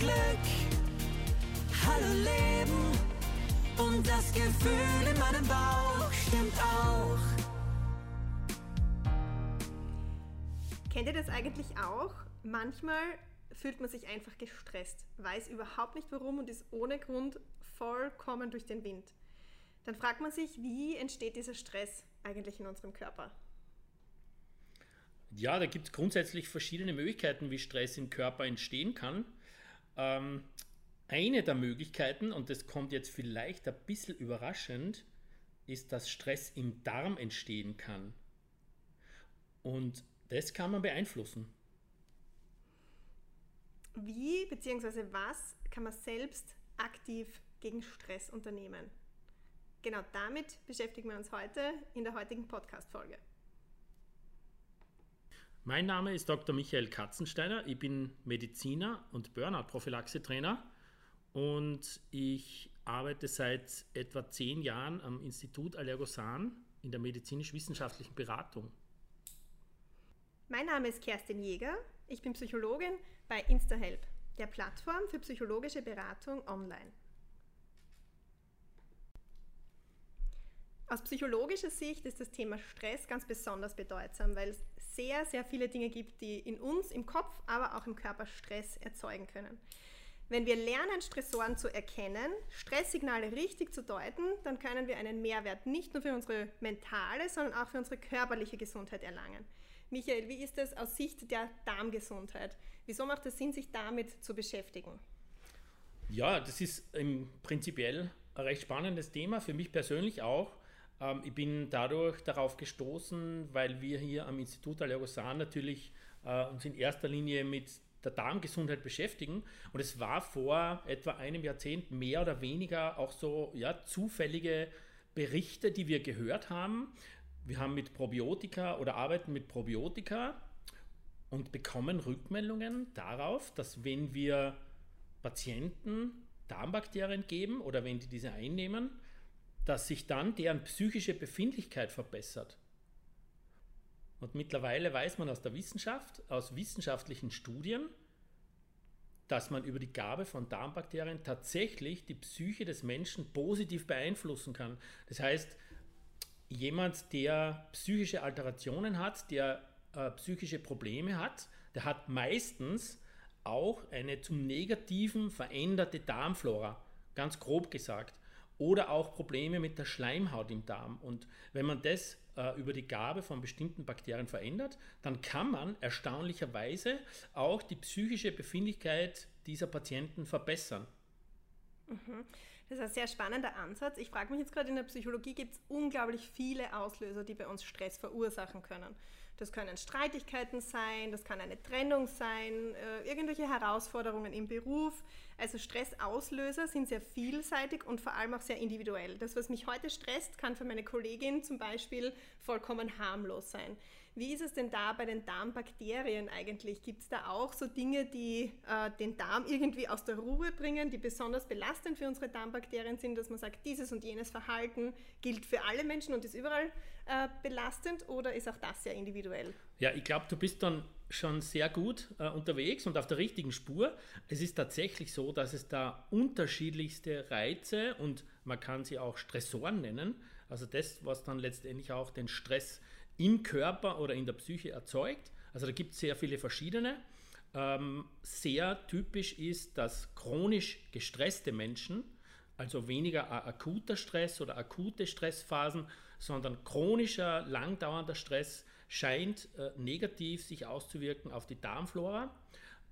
Glück. Hallo Leben und das Gefühl in meinem Bauch stimmt auch. Kennt ihr das eigentlich auch? Manchmal fühlt man sich einfach gestresst, weiß überhaupt nicht warum und ist ohne Grund vollkommen durch den Wind. Dann fragt man sich, wie entsteht dieser Stress eigentlich in unserem Körper? Ja, da gibt es grundsätzlich verschiedene Möglichkeiten, wie Stress im Körper entstehen kann. Ähm, eine der Möglichkeiten, und das kommt jetzt vielleicht ein bisschen überraschend, ist, dass Stress im Darm entstehen kann. Und das kann man beeinflussen. Wie bzw. was kann man selbst aktiv gegen Stress unternehmen? Genau damit beschäftigen wir uns heute in der heutigen Podcast-Folge. Mein Name ist Dr. Michael Katzensteiner. Ich bin Mediziner und Burnout-Prophylaxe-Trainer und ich arbeite seit etwa zehn Jahren am Institut Allergosan in der medizinisch-wissenschaftlichen Beratung. Mein Name ist Kerstin Jäger. Ich bin Psychologin bei InstaHelp, der Plattform für psychologische Beratung online. Aus psychologischer Sicht ist das Thema Stress ganz besonders bedeutsam, weil sehr, sehr viele Dinge gibt, die in uns, im Kopf, aber auch im Körper Stress erzeugen können. Wenn wir lernen, Stressoren zu erkennen, Stresssignale richtig zu deuten, dann können wir einen Mehrwert nicht nur für unsere mentale, sondern auch für unsere körperliche Gesundheit erlangen. Michael, wie ist es aus Sicht der Darmgesundheit? Wieso macht es Sinn, sich damit zu beschäftigen? Ja, das ist im prinzipiell ein recht spannendes Thema, für mich persönlich auch. Ähm, ich bin dadurch darauf gestoßen, weil wir hier am Institut Allergosan natürlich äh, uns in erster Linie mit der Darmgesundheit beschäftigen. Und es war vor etwa einem Jahrzehnt mehr oder weniger auch so ja, zufällige Berichte, die wir gehört haben. Wir haben mit Probiotika oder arbeiten mit Probiotika und bekommen Rückmeldungen darauf, dass wenn wir Patienten Darmbakterien geben oder wenn die diese einnehmen, dass sich dann deren psychische Befindlichkeit verbessert. Und mittlerweile weiß man aus der Wissenschaft, aus wissenschaftlichen Studien, dass man über die Gabe von Darmbakterien tatsächlich die Psyche des Menschen positiv beeinflussen kann. Das heißt, jemand, der psychische Alterationen hat, der äh, psychische Probleme hat, der hat meistens auch eine zum Negativen veränderte Darmflora, ganz grob gesagt oder auch Probleme mit der Schleimhaut im Darm. Und wenn man das äh, über die Gabe von bestimmten Bakterien verändert, dann kann man erstaunlicherweise auch die psychische Befindlichkeit dieser Patienten verbessern. Mhm. Das ist ein sehr spannender Ansatz. Ich frage mich jetzt gerade, in der Psychologie gibt es unglaublich viele Auslöser, die bei uns Stress verursachen können. Das können Streitigkeiten sein, das kann eine Trennung sein, äh, irgendwelche Herausforderungen im Beruf. Also Stressauslöser sind sehr vielseitig und vor allem auch sehr individuell. Das, was mich heute stresst, kann für meine Kollegin zum Beispiel vollkommen harmlos sein. Wie ist es denn da bei den Darmbakterien eigentlich? Gibt es da auch so Dinge, die äh, den Darm irgendwie aus der Ruhe bringen, die besonders belastend für unsere Darmbakterien sind, dass man sagt, dieses und jenes Verhalten gilt für alle Menschen und ist überall äh, belastend oder ist auch das sehr individuell? Ja, ich glaube, du bist dann schon sehr gut äh, unterwegs und auf der richtigen Spur. Es ist tatsächlich so, dass es da unterschiedlichste Reize und man kann sie auch Stressoren nennen, also das, was dann letztendlich auch den Stress im Körper oder in der Psyche erzeugt. Also da gibt es sehr viele verschiedene. Ähm, sehr typisch ist, dass chronisch gestresste Menschen, also weniger akuter Stress oder akute Stressphasen, sondern chronischer, langdauernder Stress scheint äh, negativ sich auszuwirken auf die Darmflora.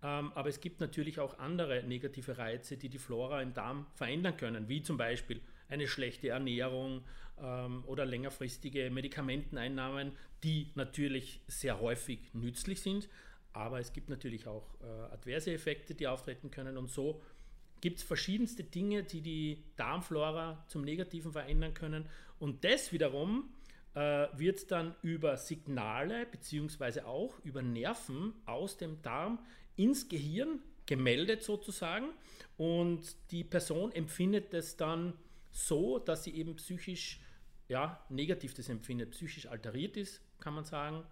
Ähm, aber es gibt natürlich auch andere negative Reize, die die Flora im Darm verändern können, wie zum Beispiel eine schlechte Ernährung ähm, oder längerfristige Medikamenteneinnahmen, die natürlich sehr häufig nützlich sind. Aber es gibt natürlich auch äh, adverse Effekte, die auftreten können. Und so gibt es verschiedenste Dinge, die die Darmflora zum Negativen verändern können. Und das wiederum äh, wird dann über Signale beziehungsweise auch über Nerven aus dem Darm ins Gehirn gemeldet sozusagen und die Person empfindet es dann so, dass sie eben psychisch ja, negativ das empfindet, psychisch alteriert ist, kann man sagen.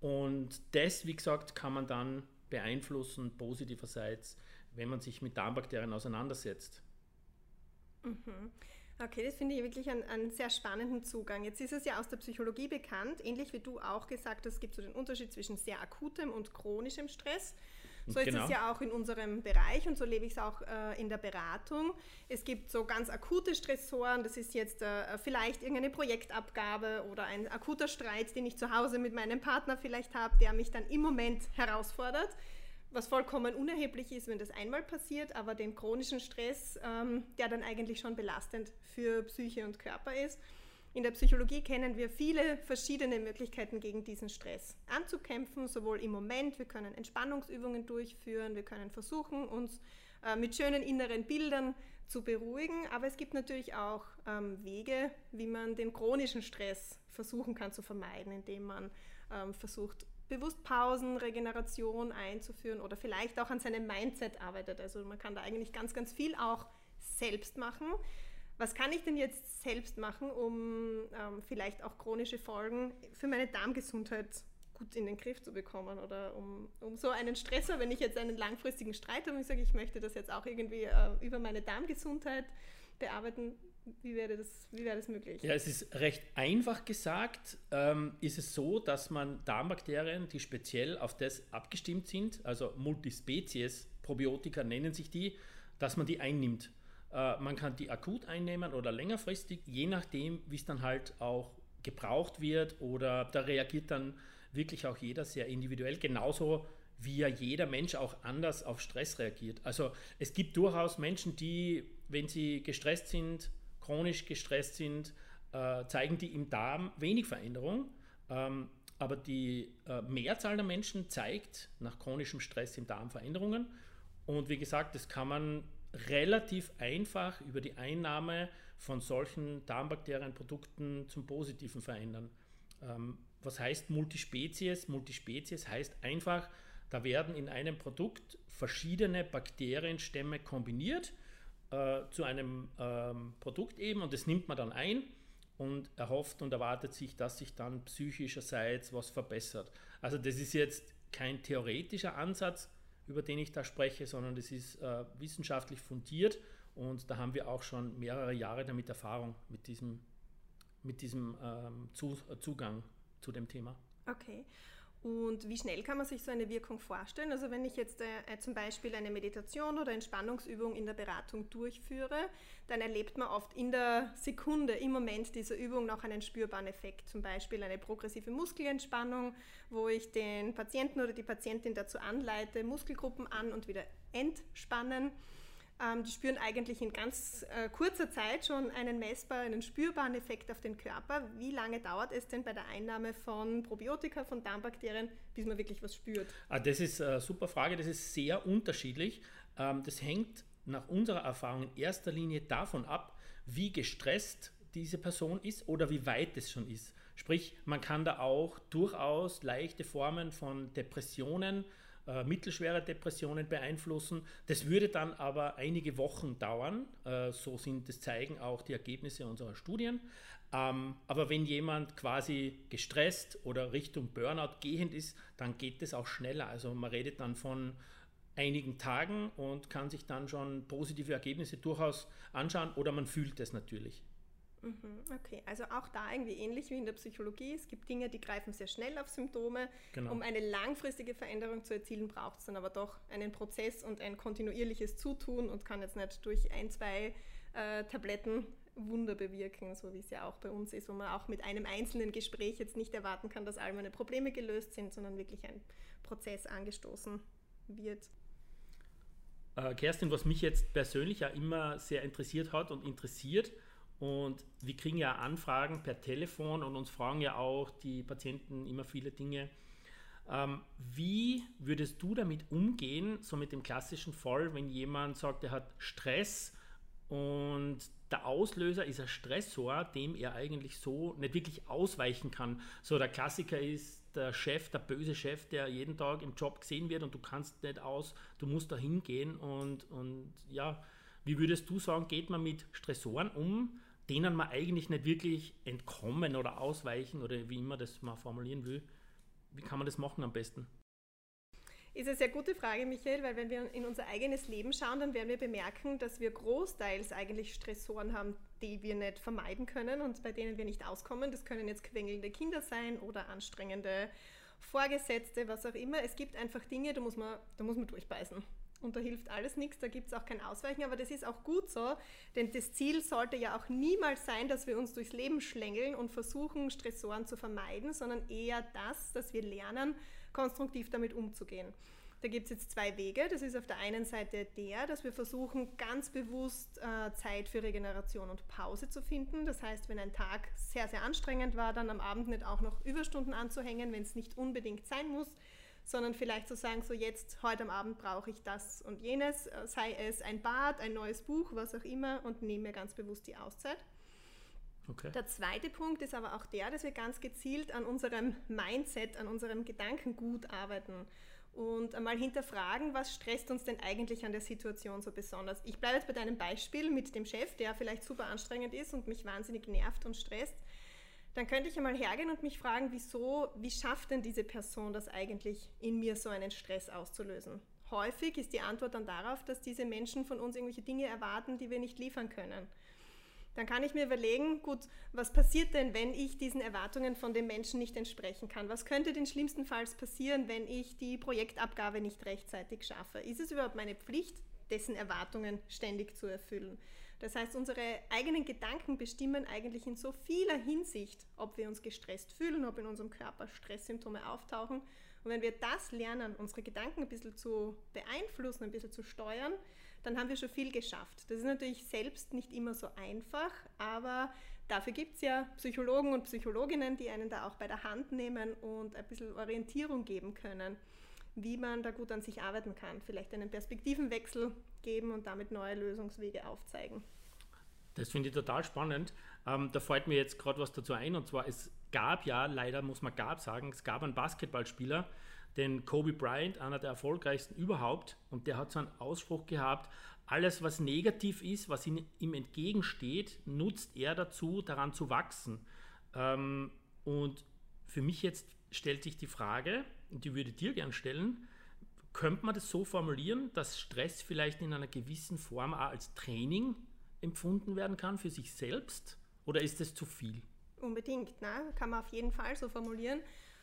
Und das, wie gesagt, kann man dann beeinflussen positiverseits, wenn man sich mit Darmbakterien auseinandersetzt. Mhm. Okay, das finde ich wirklich einen, einen, sehr spannenden Zugang. Jetzt ist es ja aus der Psychologie bekannt, ähnlich wie du auch gesagt hast, es gibt so den Unterschied zwischen sehr akutem und chronischem Stress. So genau. ist es ja auch in unserem Bereich und so lebe ich es auch äh, in der Beratung. Es gibt so ganz akute Stressoren, das ist jetzt äh, vielleicht irgendeine Projektabgabe oder ein akuter Streit, den ich zu Hause mit meinem Partner vielleicht habe, der mich dann im Moment herausfordert was vollkommen unerheblich ist, wenn das einmal passiert, aber den chronischen Stress, ähm, der dann eigentlich schon belastend für Psyche und Körper ist. In der Psychologie kennen wir viele verschiedene Möglichkeiten gegen diesen Stress anzukämpfen, sowohl im Moment, wir können Entspannungsübungen durchführen, wir können versuchen, uns äh, mit schönen inneren Bildern zu beruhigen, aber es gibt natürlich auch ähm, Wege, wie man den chronischen Stress versuchen kann zu vermeiden, indem man ähm, versucht, bewusst Pausen, Regeneration einzuführen oder vielleicht auch an seinem Mindset arbeitet. Also man kann da eigentlich ganz, ganz viel auch selbst machen. Was kann ich denn jetzt selbst machen, um ähm, vielleicht auch chronische Folgen für meine Darmgesundheit gut in den Griff zu bekommen oder um, um so einen Stressor, wenn ich jetzt einen langfristigen Streit habe und ich sage, ich möchte das jetzt auch irgendwie äh, über meine Darmgesundheit bearbeiten, wie wäre das, wie wäre das möglich? Ja, es ist recht einfach gesagt, ähm, ist es so, dass man Darmbakterien, die speziell auf das abgestimmt sind, also Multispezies Probiotika nennen sich die, dass man die einnimmt. Äh, man kann die akut einnehmen oder längerfristig, je nachdem, wie es dann halt auch gebraucht wird oder da reagiert dann wirklich auch jeder sehr individuell, genauso wie ja jeder Mensch auch anders auf Stress reagiert. Also es gibt durchaus Menschen, die, wenn sie gestresst sind, chronisch gestresst sind, äh, zeigen die im Darm wenig Veränderung. Ähm, aber die äh, Mehrzahl der Menschen zeigt nach chronischem Stress im Darm Veränderungen. Und wie gesagt, das kann man relativ einfach über die Einnahme von solchen Darmbakterienprodukten zum Positiven verändern. Ähm, was heißt Multispezies? Multispezies heißt einfach, da werden in einem Produkt verschiedene Bakterienstämme kombiniert äh, zu einem ähm, Produkt eben und das nimmt man dann ein und erhofft und erwartet sich, dass sich dann psychischerseits was verbessert. Also das ist jetzt kein theoretischer Ansatz, über den ich da spreche, sondern das ist äh, wissenschaftlich fundiert und da haben wir auch schon mehrere Jahre damit Erfahrung mit diesem, mit diesem ähm, zu, Zugang zu dem Thema. Okay. Und wie schnell kann man sich so eine Wirkung vorstellen? Also wenn ich jetzt äh, äh, zum Beispiel eine Meditation oder Entspannungsübung in der Beratung durchführe, dann erlebt man oft in der Sekunde, im Moment dieser Übung noch einen spürbaren Effekt. Zum Beispiel eine progressive Muskelentspannung, wo ich den Patienten oder die Patientin dazu anleite, Muskelgruppen an und wieder entspannen. Ähm, die spüren eigentlich in ganz äh, kurzer Zeit schon einen messbaren, einen spürbaren Effekt auf den Körper. Wie lange dauert es denn bei der Einnahme von Probiotika, von Darmbakterien, bis man wirklich was spürt? Ah, das ist eine super Frage, das ist sehr unterschiedlich. Ähm, das hängt nach unserer Erfahrung in erster Linie davon ab, wie gestresst diese Person ist oder wie weit es schon ist. Sprich, man kann da auch durchaus leichte Formen von Depressionen äh, mittelschwere Depressionen beeinflussen. Das würde dann aber einige Wochen dauern. Äh, so sind das zeigen auch die Ergebnisse unserer Studien. Ähm, aber wenn jemand quasi gestresst oder Richtung Burnout gehend ist, dann geht es auch schneller. Also man redet dann von einigen Tagen und kann sich dann schon positive Ergebnisse durchaus anschauen oder man fühlt es natürlich. Mhm, okay, also auch da irgendwie ähnlich wie in der Psychologie. Es gibt Dinge, die greifen sehr schnell auf Symptome. Genau. Um eine langfristige Veränderung zu erzielen, braucht es dann aber doch einen Prozess und ein kontinuierliches Zutun und kann jetzt nicht durch ein, zwei äh, Tabletten Wunder bewirken, so wie es ja auch bei uns ist, wo man auch mit einem einzelnen Gespräch jetzt nicht erwarten kann, dass all meine Probleme gelöst sind, sondern wirklich ein Prozess angestoßen wird. Äh, Kerstin, was mich jetzt persönlich ja immer sehr interessiert hat und interessiert, und wir kriegen ja Anfragen per Telefon und uns fragen ja auch die Patienten immer viele Dinge. Ähm, wie würdest du damit umgehen, so mit dem klassischen Fall, wenn jemand sagt, er hat Stress und der Auslöser ist ein Stressor, dem er eigentlich so nicht wirklich ausweichen kann. So der Klassiker ist der Chef, der böse Chef, der jeden Tag im Job gesehen wird und du kannst nicht aus, du musst da hingehen und, und ja, wie würdest du sagen, geht man mit Stressoren um, denen man eigentlich nicht wirklich entkommen oder ausweichen oder wie immer das mal formulieren will. Wie kann man das machen am besten? Ist eine sehr gute Frage, Michael, weil wenn wir in unser eigenes Leben schauen, dann werden wir bemerken, dass wir großteils eigentlich Stressoren haben, die wir nicht vermeiden können und bei denen wir nicht auskommen. Das können jetzt quengelnde Kinder sein oder anstrengende Vorgesetzte, was auch immer. Es gibt einfach Dinge, da muss man, da muss man durchbeißen. Und da hilft alles nichts, da gibt es auch kein Ausweichen, aber das ist auch gut so, denn das Ziel sollte ja auch niemals sein, dass wir uns durchs Leben schlängeln und versuchen, Stressoren zu vermeiden, sondern eher das, dass wir lernen, konstruktiv damit umzugehen. Da gibt es jetzt zwei Wege. Das ist auf der einen Seite der, dass wir versuchen, ganz bewusst äh, Zeit für Regeneration und Pause zu finden. Das heißt, wenn ein Tag sehr, sehr anstrengend war, dann am Abend nicht auch noch Überstunden anzuhängen, wenn es nicht unbedingt sein muss, sondern vielleicht zu sagen, so jetzt, heute am Abend brauche ich das und jenes, äh, sei es ein Bad, ein neues Buch, was auch immer und nehme mir ganz bewusst die Auszeit. Okay. Der zweite Punkt ist aber auch der, dass wir ganz gezielt an unserem Mindset, an unserem Gedankengut arbeiten und einmal hinterfragen, was stresst uns denn eigentlich an der Situation so besonders. Ich bleibe jetzt bei deinem Beispiel mit dem Chef, der vielleicht super anstrengend ist und mich wahnsinnig nervt und stresst. Dann könnte ich einmal hergehen und mich fragen, wieso, wie schafft denn diese Person das eigentlich in mir so einen Stress auszulösen? Häufig ist die Antwort dann darauf, dass diese Menschen von uns irgendwelche Dinge erwarten, die wir nicht liefern können dann kann ich mir überlegen, gut, was passiert denn, wenn ich diesen Erwartungen von den Menschen nicht entsprechen kann? Was könnte denn schlimmstenfalls passieren, wenn ich die Projektabgabe nicht rechtzeitig schaffe? Ist es überhaupt meine Pflicht, dessen Erwartungen ständig zu erfüllen? Das heißt, unsere eigenen Gedanken bestimmen eigentlich in so vieler Hinsicht, ob wir uns gestresst fühlen, ob in unserem Körper Stresssymptome auftauchen. Und wenn wir das lernen, unsere Gedanken ein bisschen zu beeinflussen, ein bisschen zu steuern, dann haben wir schon viel geschafft. Das ist natürlich selbst nicht immer so einfach, aber dafür gibt es ja Psychologen und Psychologinnen, die einen da auch bei der Hand nehmen und ein bisschen Orientierung geben können, wie man da gut an sich arbeiten kann. Vielleicht einen Perspektivenwechsel geben und damit neue Lösungswege aufzeigen. Das finde ich total spannend. Ähm, da fällt mir jetzt gerade was dazu ein und zwar, es gab ja, leider muss man gab sagen, es gab einen Basketballspieler, den Kobe Bryant, einer der erfolgreichsten überhaupt, und der hat so einen Ausspruch gehabt, alles, was negativ ist, was ihm, entgegensteht, nutzt er dazu, daran zu wachsen. Ähm, und für mich jetzt stellt sich die Frage, die würde dir gern stellen, könnte man das so formulieren, dass Stress vielleicht in einer gewissen Form auch als Training empfunden werden kann für sich selbst? Oder ist das zu viel? Unbedingt, ne? kann man auf jeden Fall so formulieren.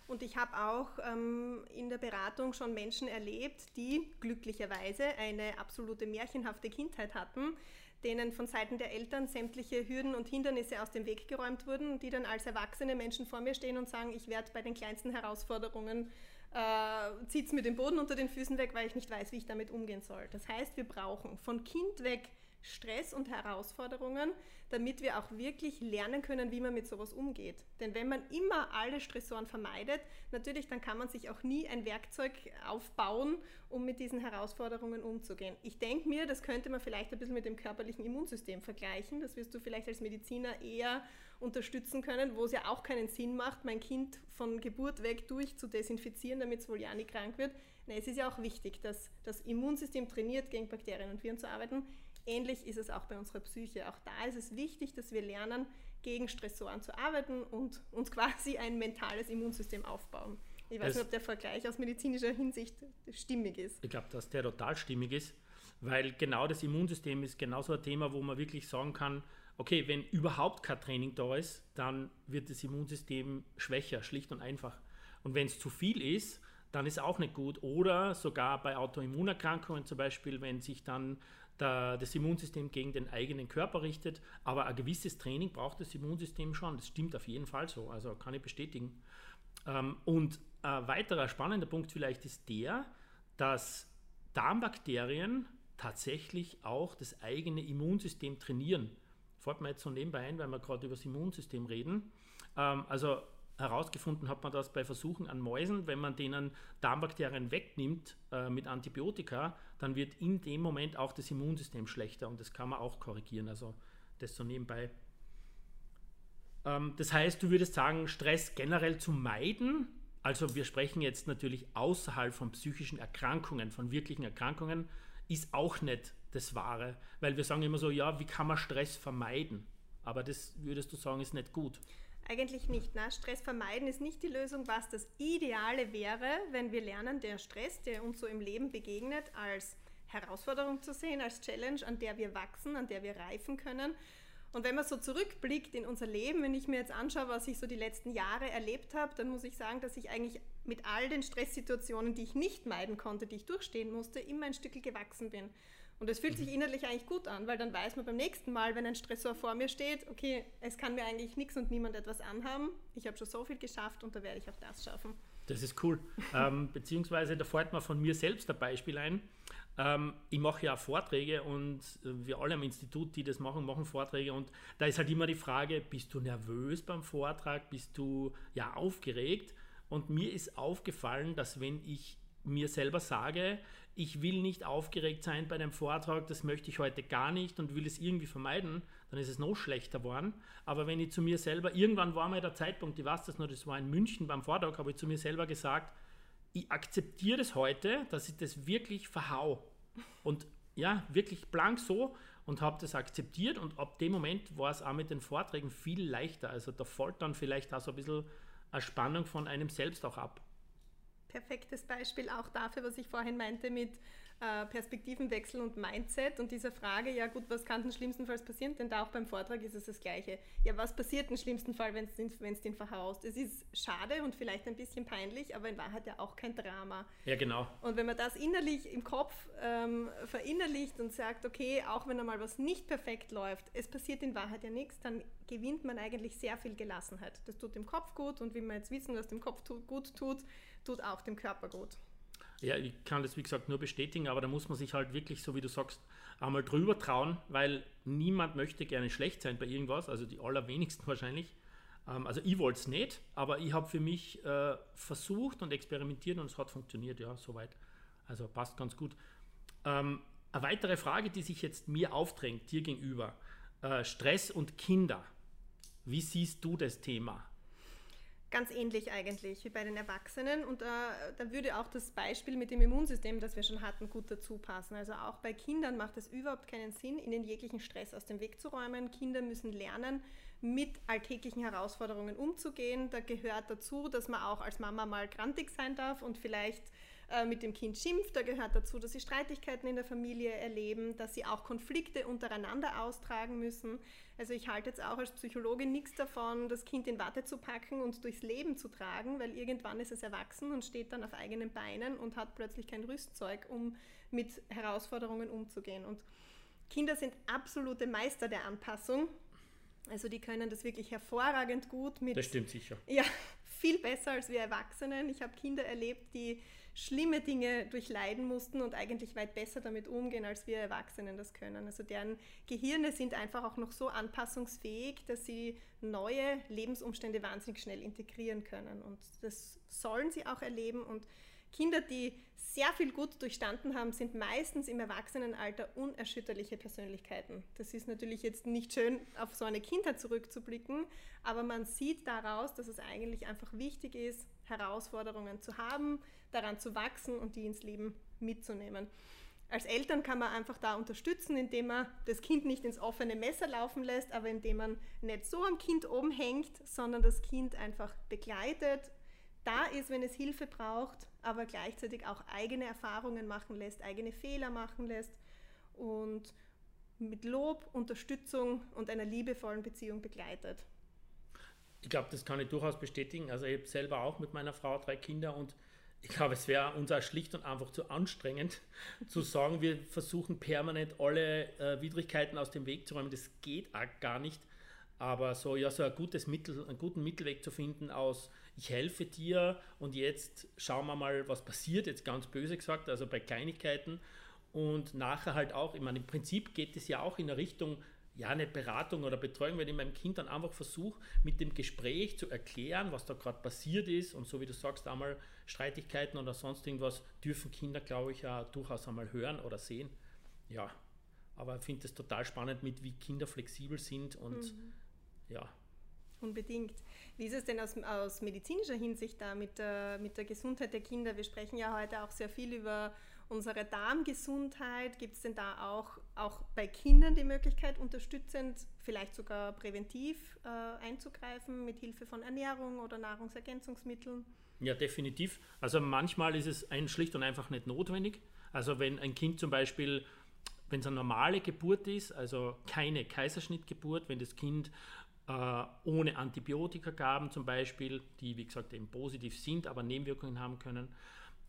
Und ich habe auch ähm, in der Beratung schon Menschen erlebt, die glücklicherweise eine absolute märchenhafte Kindheit hatten, denen von Seiten der Eltern sämtliche Hürden und Hindernisse aus dem Weg geräumt wurden, die dann als erwachsene Menschen vor mir stehen und sagen, ich werde bei den kleinsten Herausforderungen äh, es mir den Boden unter den Füßen weg, weil ich nicht weiß, wie ich damit umgehen soll. Das heißt, wir brauchen von Kind weg Stress und Herausforderungen, damit wir auch wirklich lernen können, wie man mit sowas umgeht. Denn wenn man immer alle Stressoren vermeidet, natürlich dann kann man sich auch nie ein Werkzeug aufbauen, um mit diesen Herausforderungen umzugehen. Ich denke mir, das könnte man vielleicht ein bisschen mit dem körperlichen Immunsystem vergleichen. Das wirst du vielleicht als Mediziner eher unterstützen können, wo es ja auch keinen Sinn macht, mein Kind von Geburt weg durch zu desinfizieren, damit es wohl ja nicht krank wird. Nein, es ist ja auch wichtig, dass das Immunsystem trainiert, gegen Bakterien und Viren zu arbeiten. Ähnlich ist es auch bei unserer Psyche. Auch da ist es wichtig, dass wir lernen, gegen Stressoren zu arbeiten und uns quasi ein mentales Immunsystem aufbauen. Ich weiß das, nicht, ob der Vergleich aus medizinischer Hinsicht stimmig ist. Ich glaube, dass der total stimmig ist, weil genau das Immunsystem ist genauso ein Thema, wo man wirklich sagen kann, okay, wenn überhaupt kein Training da ist, dann wird das Immunsystem schwächer, schlicht und einfach. Und wenn es zu viel ist, dann ist auch nicht gut. Oder sogar bei Autoimmunerkrankungen zum Beispiel, wenn sich dann das Immunsystem gegen den eigenen Körper richtet. Aber ein gewisses Training braucht das Immunsystem schon. Das stimmt auf jeden Fall so. Also kann ich bestätigen. Ähm, und ein weiterer spannender Punkt vielleicht ist der, dass Darmbakterien tatsächlich auch das eigene Immunsystem trainieren. Fällt mir jetzt so nebenbei ein, weil wir gerade über das Immunsystem reden. Ähm, also herausgefunden hat man das bei Versuchen an Mäusen, wenn man denen Darmbakterien wegnimmt äh, mit Antibiotika, dann wird in dem Moment auch das Immunsystem schlechter und das kann man auch korrigieren. Also das so nebenbei. Ähm, das heißt, du würdest sagen, Stress generell zu meiden. Also wir sprechen jetzt natürlich außerhalb von psychischen Erkrankungen, von wirklichen Erkrankungen, ist auch nicht das Wahre, weil wir sagen immer so, ja, wie kann man Stress vermeiden? Aber das würdest du sagen, ist nicht gut. Eigentlich nicht. Ne? Stress vermeiden ist nicht die Lösung. Was das Ideale wäre, wenn wir lernen, der Stress, der uns so im Leben begegnet, als Herausforderung zu sehen, als Challenge, an der wir wachsen, an der wir reifen können. Und wenn man so zurückblickt in unser Leben, wenn ich mir jetzt anschaue, was ich so die letzten Jahre erlebt habe, dann muss ich sagen, dass ich eigentlich mit all den Stresssituationen, die ich nicht meiden konnte, die ich durchstehen musste, immer ein Stück gewachsen bin. Und es fühlt sich mhm. innerlich eigentlich gut an, weil dann weiß man beim nächsten Mal, wenn ein Stressor vor mir steht, okay, es kann mir eigentlich nichts und niemand etwas anhaben. Ich habe schon so viel geschafft und da werde ich auch das schaffen. Das ist cool. ähm, beziehungsweise da fällt mir von mir selbst ein Beispiel ein. Ähm, ich mache ja auch Vorträge und wir alle am Institut, die das machen, machen Vorträge und da ist halt immer die Frage, bist du nervös beim Vortrag, bist du ja aufgeregt? Und mir ist aufgefallen, dass wenn ich mir selber sage, ich will nicht aufgeregt sein bei dem Vortrag, das möchte ich heute gar nicht und will es irgendwie vermeiden, dann ist es noch schlechter geworden. Aber wenn ich zu mir selber, irgendwann war mal der Zeitpunkt, ich weiß das noch, das war in München beim Vortrag, habe ich zu mir selber gesagt, ich akzeptiere das heute, dass ich das wirklich verhau. Und ja, wirklich blank so und habe das akzeptiert und ab dem Moment war es auch mit den Vorträgen viel leichter. Also da fällt dann vielleicht auch so ein bisschen eine Spannung von einem selbst auch ab. Perfektes Beispiel auch dafür, was ich vorhin meinte mit äh, Perspektivenwechsel und Mindset und dieser Frage, ja gut, was kann denn schlimmstenfalls passieren? Denn da auch beim Vortrag ist es das Gleiche. Ja, was passiert im schlimmsten Fall, wenn es den verhaust? Es ist schade und vielleicht ein bisschen peinlich, aber in Wahrheit ja auch kein Drama. Ja, genau. Und wenn man das innerlich im Kopf ähm, verinnerlicht und sagt, okay, auch wenn einmal was nicht perfekt läuft, es passiert in Wahrheit ja nichts, dann gewinnt man eigentlich sehr viel Gelassenheit. Das tut dem Kopf gut und wie wir jetzt wissen, was dem Kopf tut, gut tut, tut auch dem Körper gut. Ja, ich kann das wie gesagt nur bestätigen, aber da muss man sich halt wirklich, so wie du sagst, einmal drüber trauen, weil niemand möchte gerne schlecht sein bei irgendwas, also die allerwenigsten wahrscheinlich. Ähm, also ich wollte es nicht, aber ich habe für mich äh, versucht und experimentiert und es hat funktioniert, ja, soweit. Also passt ganz gut. Ähm, eine weitere Frage, die sich jetzt mir aufdrängt, dir gegenüber. Äh, Stress und Kinder. Wie siehst du das Thema? Ganz ähnlich eigentlich wie bei den Erwachsenen. Und äh, da würde auch das Beispiel mit dem Immunsystem, das wir schon hatten, gut dazu passen. Also auch bei Kindern macht es überhaupt keinen Sinn, ihnen jeglichen Stress aus dem Weg zu räumen. Kinder müssen lernen, mit alltäglichen Herausforderungen umzugehen. Da gehört dazu, dass man auch als Mama mal grantig sein darf und vielleicht äh, mit dem Kind schimpft. Da gehört dazu, dass sie Streitigkeiten in der Familie erleben, dass sie auch Konflikte untereinander austragen müssen. Also ich halte jetzt auch als Psychologin nichts davon, das Kind in Watte zu packen und durchs Leben zu tragen, weil irgendwann ist es erwachsen und steht dann auf eigenen Beinen und hat plötzlich kein Rüstzeug, um mit Herausforderungen umzugehen. Und Kinder sind absolute Meister der Anpassung. Also die können das wirklich hervorragend gut mit. Das stimmt sicher. Ja, viel besser als wir Erwachsenen. Ich habe Kinder erlebt, die schlimme Dinge durchleiden mussten und eigentlich weit besser damit umgehen, als wir Erwachsenen das können. Also deren Gehirne sind einfach auch noch so anpassungsfähig, dass sie neue Lebensumstände wahnsinnig schnell integrieren können. Und das sollen sie auch erleben. Und Kinder, die sehr viel gut durchstanden haben, sind meistens im Erwachsenenalter unerschütterliche Persönlichkeiten. Das ist natürlich jetzt nicht schön, auf so eine Kindheit zurückzublicken, aber man sieht daraus, dass es eigentlich einfach wichtig ist, Herausforderungen zu haben, daran zu wachsen und die ins Leben mitzunehmen. Als Eltern kann man einfach da unterstützen, indem man das Kind nicht ins offene Messer laufen lässt, aber indem man nicht so am Kind oben hängt, sondern das Kind einfach begleitet, da ist, wenn es Hilfe braucht, aber gleichzeitig auch eigene Erfahrungen machen lässt, eigene Fehler machen lässt und mit Lob, Unterstützung und einer liebevollen Beziehung begleitet. Ich glaube, das kann ich durchaus bestätigen. Also ich habe selber auch mit meiner Frau drei Kinder und ich glaube, es wäre uns auch schlicht und einfach zu anstrengend zu sagen, wir versuchen permanent alle äh, Widrigkeiten aus dem Weg zu räumen. Das geht auch gar nicht. Aber so, ja, so ein gutes Mittel, einen guten Mittelweg zu finden aus, ich helfe dir und jetzt schauen wir mal, was passiert, jetzt ganz böse gesagt, also bei Kleinigkeiten. Und nachher halt auch, ich meine, im Prinzip geht es ja auch in eine Richtung, ja, eine Beratung oder Betreuung, wenn ich meinem Kind dann einfach versuche, mit dem Gespräch zu erklären, was da gerade passiert ist und so wie du sagst, einmal Streitigkeiten oder sonst irgendwas, dürfen Kinder, glaube ich, ja durchaus einmal hören oder sehen. Ja, aber ich finde es total spannend, mit wie Kinder flexibel sind und mhm. ja. Unbedingt. Wie ist es denn aus, aus medizinischer Hinsicht da mit der, mit der Gesundheit der Kinder? Wir sprechen ja heute auch sehr viel über unsere Darmgesundheit. Gibt es denn da auch auch bei Kindern die Möglichkeit, unterstützend, vielleicht sogar präventiv äh, einzugreifen mit Hilfe von Ernährung oder Nahrungsergänzungsmitteln? Ja, definitiv. Also manchmal ist es ein schlicht und einfach nicht notwendig. Also wenn ein Kind zum Beispiel, wenn es eine normale Geburt ist, also keine Kaiserschnittgeburt, wenn das Kind äh, ohne Antibiotika gaben zum Beispiel, die wie gesagt eben positiv sind, aber Nebenwirkungen haben können,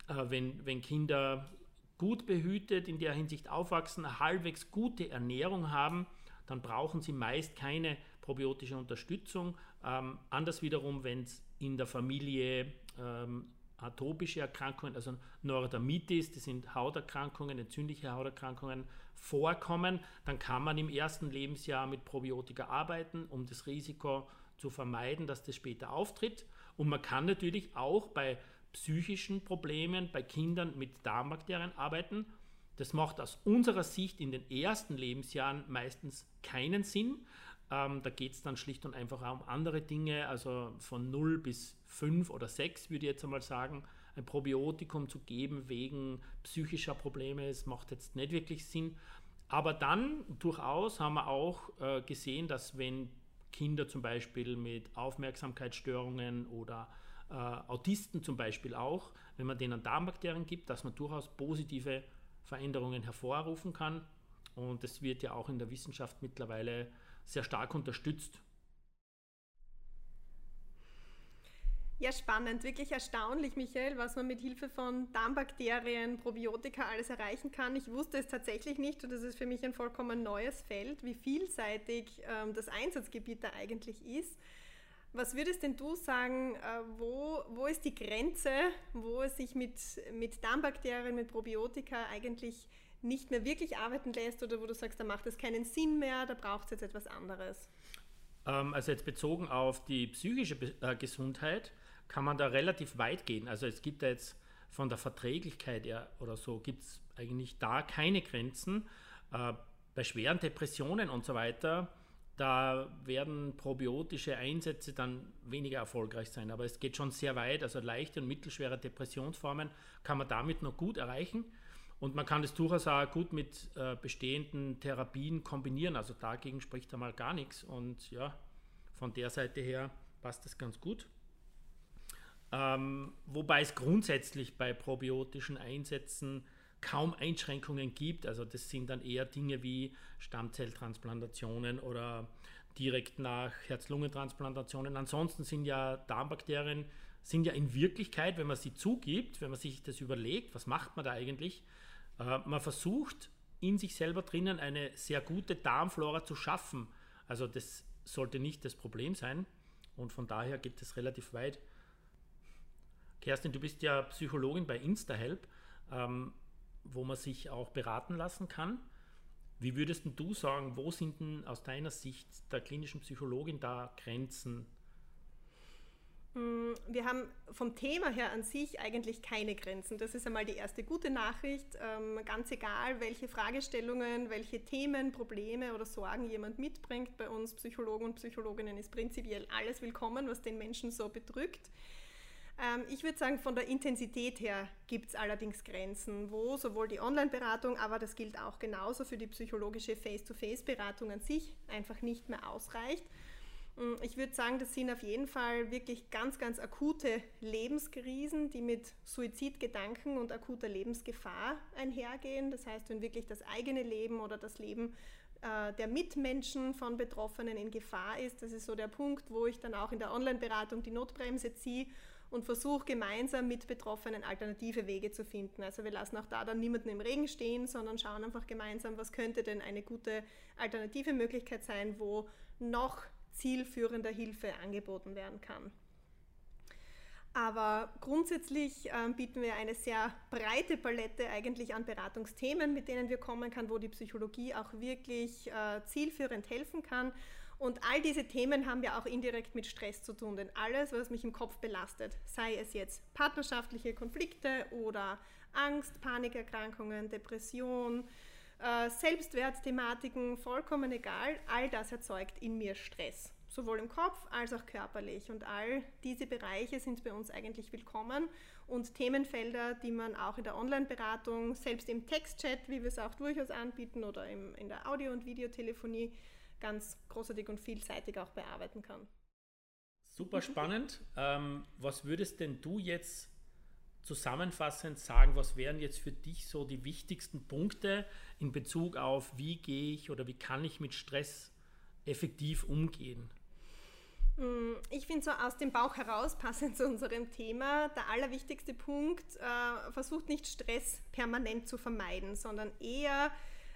äh, wenn, wenn Kinder gut behütet in der Hinsicht aufwachsen, halbwegs gute Ernährung haben, dann brauchen sie meist keine probiotische Unterstützung. Ähm, anders wiederum, wenn es in der Familie ähm, atopische Erkrankungen, also Neurodermitis, das sind Hauterkrankungen, entzündliche Hauterkrankungen, vorkommen, dann kann man im ersten Lebensjahr mit Probiotika arbeiten, um das Risiko zu vermeiden, dass das später auftritt. Und man kann natürlich auch bei psychischen Problemen, bei Kindern mit Darmbakterien arbeiten. Das macht aus unserer Sicht in den ersten Lebensjahren meistens keinen Sinn. Ähm, da geht es dann schlicht und einfach um andere Dinge, also von 0 bis 5 oder 6 würde ich jetzt einmal sagen, ein Probiotikum zu geben wegen psychischer Probleme, es macht jetzt nicht wirklich Sinn. Aber dann durchaus haben wir auch äh, gesehen, dass wenn Kinder zum Beispiel mit Aufmerksamkeitsstörungen oder äh, Autisten zum Beispiel auch, wenn man denen Darmbakterien gibt, dass man durchaus positive Veränderungen hervorrufen kann. Und das wird ja auch in der Wissenschaft mittlerweile sehr stark unterstützt. Ja, spannend, wirklich erstaunlich, Michael, was man mit Hilfe von Darmbakterien, Probiotika alles erreichen kann. Ich wusste es tatsächlich nicht und das ist für mich ein vollkommen neues Feld, wie vielseitig ähm, das Einsatzgebiet da eigentlich ist. Was würdest denn du sagen, äh, wo, wo ist die Grenze, wo es sich mit, mit Darmbakterien, mit Probiotika eigentlich nicht mehr wirklich arbeiten lässt oder wo du sagst, da macht es keinen Sinn mehr, da braucht es jetzt etwas anderes? Ähm, also jetzt bezogen auf die psychische äh, Gesundheit kann man da relativ weit gehen. Also es gibt da jetzt von der Verträglichkeit oder so, gibt es eigentlich da keine Grenzen. Äh, bei schweren Depressionen und so weiter, da werden probiotische Einsätze dann weniger erfolgreich sein. Aber es geht schon sehr weit. Also leichte und mittelschwere Depressionsformen kann man damit noch gut erreichen. Und man kann es durchaus auch gut mit äh, bestehenden Therapien kombinieren. Also dagegen spricht einmal gar nichts. Und ja, von der Seite her passt das ganz gut. Ähm, wobei es grundsätzlich bei probiotischen Einsätzen kaum Einschränkungen gibt. Also das sind dann eher Dinge wie Stammzelltransplantationen oder direkt nach Herz-Lungen-Transplantationen. Ansonsten sind ja Darmbakterien sind ja in Wirklichkeit, wenn man sie zugibt, wenn man sich das überlegt, was macht man da eigentlich, äh, man versucht in sich selber drinnen eine sehr gute Darmflora zu schaffen. Also das sollte nicht das Problem sein und von daher geht es relativ weit. Kerstin, du bist ja Psychologin bei InstaHelp, ähm, wo man sich auch beraten lassen kann. Wie würdest du sagen, wo sind denn aus deiner Sicht der klinischen Psychologin da Grenzen Mm, wir haben vom Thema her an sich eigentlich keine Grenzen. Das ist einmal die erste gute Nachricht. Ähm, ganz egal, welche Fragestellungen, welche Themen, Probleme oder Sorgen jemand mitbringt, bei uns Psychologen und Psychologinnen ist prinzipiell alles willkommen, was den Menschen so bedrückt. Ähm, ich würde sagen, von der Intensität her gibt es allerdings Grenzen, wo sowohl die Online-Beratung, aber das gilt auch genauso für die psychologische Face-to-Face-Beratung an sich einfach nicht mehr ausreicht. Mm, ich würde sagen, das sind auf jeden Fall wirklich ganz, ganz akute Lebenskrisen, die mit Suizidgedanken und akuter Lebensgefahr einhergehen. Das heißt, wenn wirklich das eigene Leben oder das Leben äh, der Mitmenschen von Betroffenen in Gefahr ist, das ist so der Punkt, wo ich dann auch in der Online-Beratung die Notbremse ziehe und versuche gemeinsam mit Betroffenen alternative Wege zu finden. Also wir lassen auch da dann niemanden im Regen stehen, sondern schauen einfach gemeinsam, was könnte denn eine gute alternative Möglichkeit sein, wo noch zielführender Hilfe angeboten werden kann. Aber grundsätzlich äh, bieten wir eine sehr breite Palette eigentlich an Beratungsthemen, mit denen wir kommen kann, wo die Psychologie auch wirklich äh, zielführend helfen kann. Und all diese Themen haben ja auch indirekt mit Stress zu tun, denn alles, was mich im Kopf belastet, sei es jetzt partnerschaftliche Konflikte oder Angst, Panikerkrankungen, Depression, äh, Selbstwertthematiken, vollkommen egal, all das erzeugt in mir Stress. sowohl im Kopf als auch körperlich. Und all diese Bereiche sind bei uns eigentlich willkommen und Themenfelder, die man auch in der Online-Beratung, selbst im Textchat, wie wir es auch durchaus anbieten, oder in der Audio- und Videotelefonie ganz großartig und vielseitig auch bearbeiten kann. Super spannend. Ähm, was würdest denn du jetzt zusammenfassend sagen, was wären jetzt für dich so die wichtigsten Punkte in Bezug auf, wie gehe ich oder wie kann ich mit Stress effektiv umgehen? Mm, ich finde so aus dem Bauch heraus, passend zu unserem Thema, der allerwichtigste Punkt, äh, versucht nicht Stress permanent zu vermeiden, sondern eher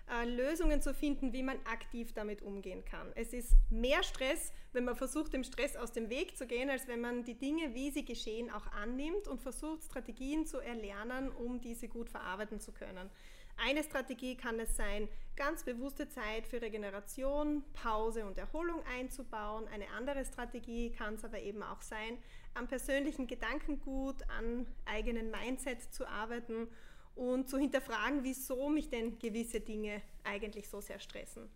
äh, Lösungen zu finden, wie man aktiv damit umgehen kann. Es ist mehr Stress, wenn man versucht, dem Stress aus dem Weg zu gehen, als wenn man die Dinge, wie sie geschehen, auch annimmt und versucht, Strategien zu erlernen, um diese gut verarbeiten zu können. Eine Strategie kann es sein, ganz bewusste Zeit für Regeneration, Pause und Erholung einzubauen. Eine andere Strategie kann es aber eben auch sein, am persönlichen Gedankengut, an eigenen Mindset zu arbeiten und zu hinterfragen, wieso mich denn gewisse Dinge eigentlich so sehr stressen.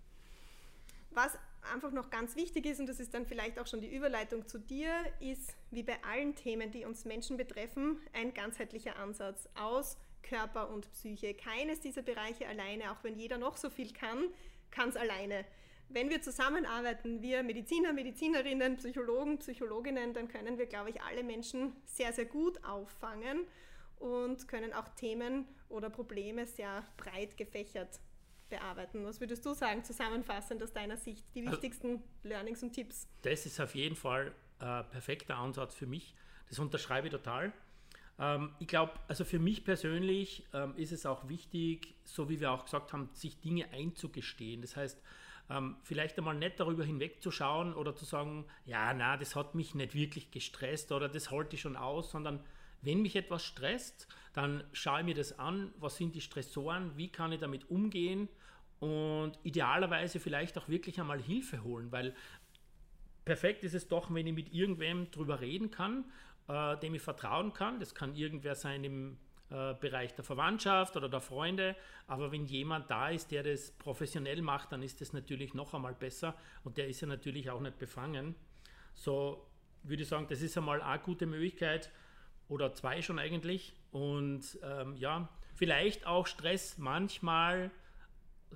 Was einfach noch ganz wichtig ist, und das ist dann vielleicht auch schon die Überleitung zu dir, ist wie bei allen Themen, die uns Menschen betreffen, ein ganzheitlicher Ansatz aus Körper und Psyche. Keines dieser Bereiche alleine, auch wenn jeder noch so viel kann, kann es alleine. Wenn wir zusammenarbeiten, wir Mediziner, Medizinerinnen, Psychologen, Psychologinnen, dann können wir, glaube ich, alle Menschen sehr, sehr gut auffangen und können auch Themen oder Probleme sehr breit gefächert bearbeiten. Was würdest du sagen, zusammenfassend aus deiner Sicht, die also wichtigsten Learnings und Tipps? Das ist auf jeden Fall ein perfekter Ansatz für mich. Das unterschreibe ich total. Ähm, ich glaube, also für mich persönlich ähm, ist es auch wichtig, so wie wir auch gesagt haben, sich Dinge einzugestehen. Das heißt, ähm, vielleicht einmal nicht darüber hinwegzuschauen oder zu sagen, ja, na, das hat mich nicht wirklich gestresst oder das halte ich schon aus, sondern wenn mich etwas stresst, dann schaue ich mir das an, was sind die Stressoren, wie kann ich damit umgehen und idealerweise vielleicht auch wirklich einmal Hilfe holen, weil perfekt ist es doch, wenn ich mit irgendwem drüber reden kann äh, dem ich vertrauen kann. Das kann irgendwer sein im äh, Bereich der Verwandtschaft oder der Freunde. Aber wenn jemand da ist, der das professionell macht, dann ist das natürlich noch einmal besser und der ist ja natürlich auch nicht befangen. So würde ich sagen, das ist einmal eine gute Möglichkeit oder zwei schon eigentlich. Und ähm, ja, vielleicht auch Stress manchmal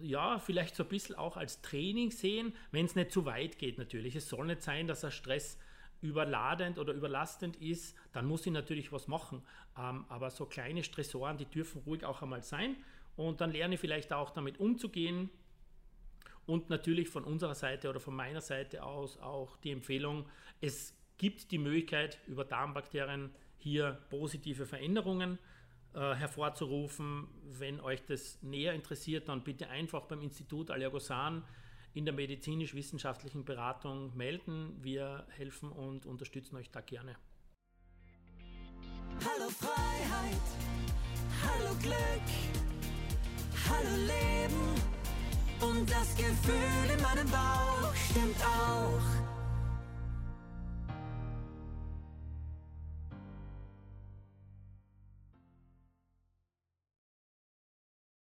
ja, vielleicht so ein bisschen auch als Training sehen, wenn es nicht zu weit geht natürlich. Es soll nicht sein, dass er Stress überladend oder überlastend ist, dann muss ich natürlich was machen. Ähm, aber so kleine Stressoren, die dürfen ruhig auch einmal sein. Und dann lerne ich vielleicht auch damit umzugehen. Und natürlich von unserer Seite oder von meiner Seite aus auch die Empfehlung, es gibt die Möglichkeit, über Darmbakterien hier positive Veränderungen äh, hervorzurufen. Wenn euch das näher interessiert, dann bitte einfach beim Institut Allergosan in der medizinisch-wissenschaftlichen Beratung melden. Wir helfen und unterstützen euch da gerne. Hallo Freiheit, hallo Glück, hallo Leben und das Gefühl in meinem Bauch stimmt auch.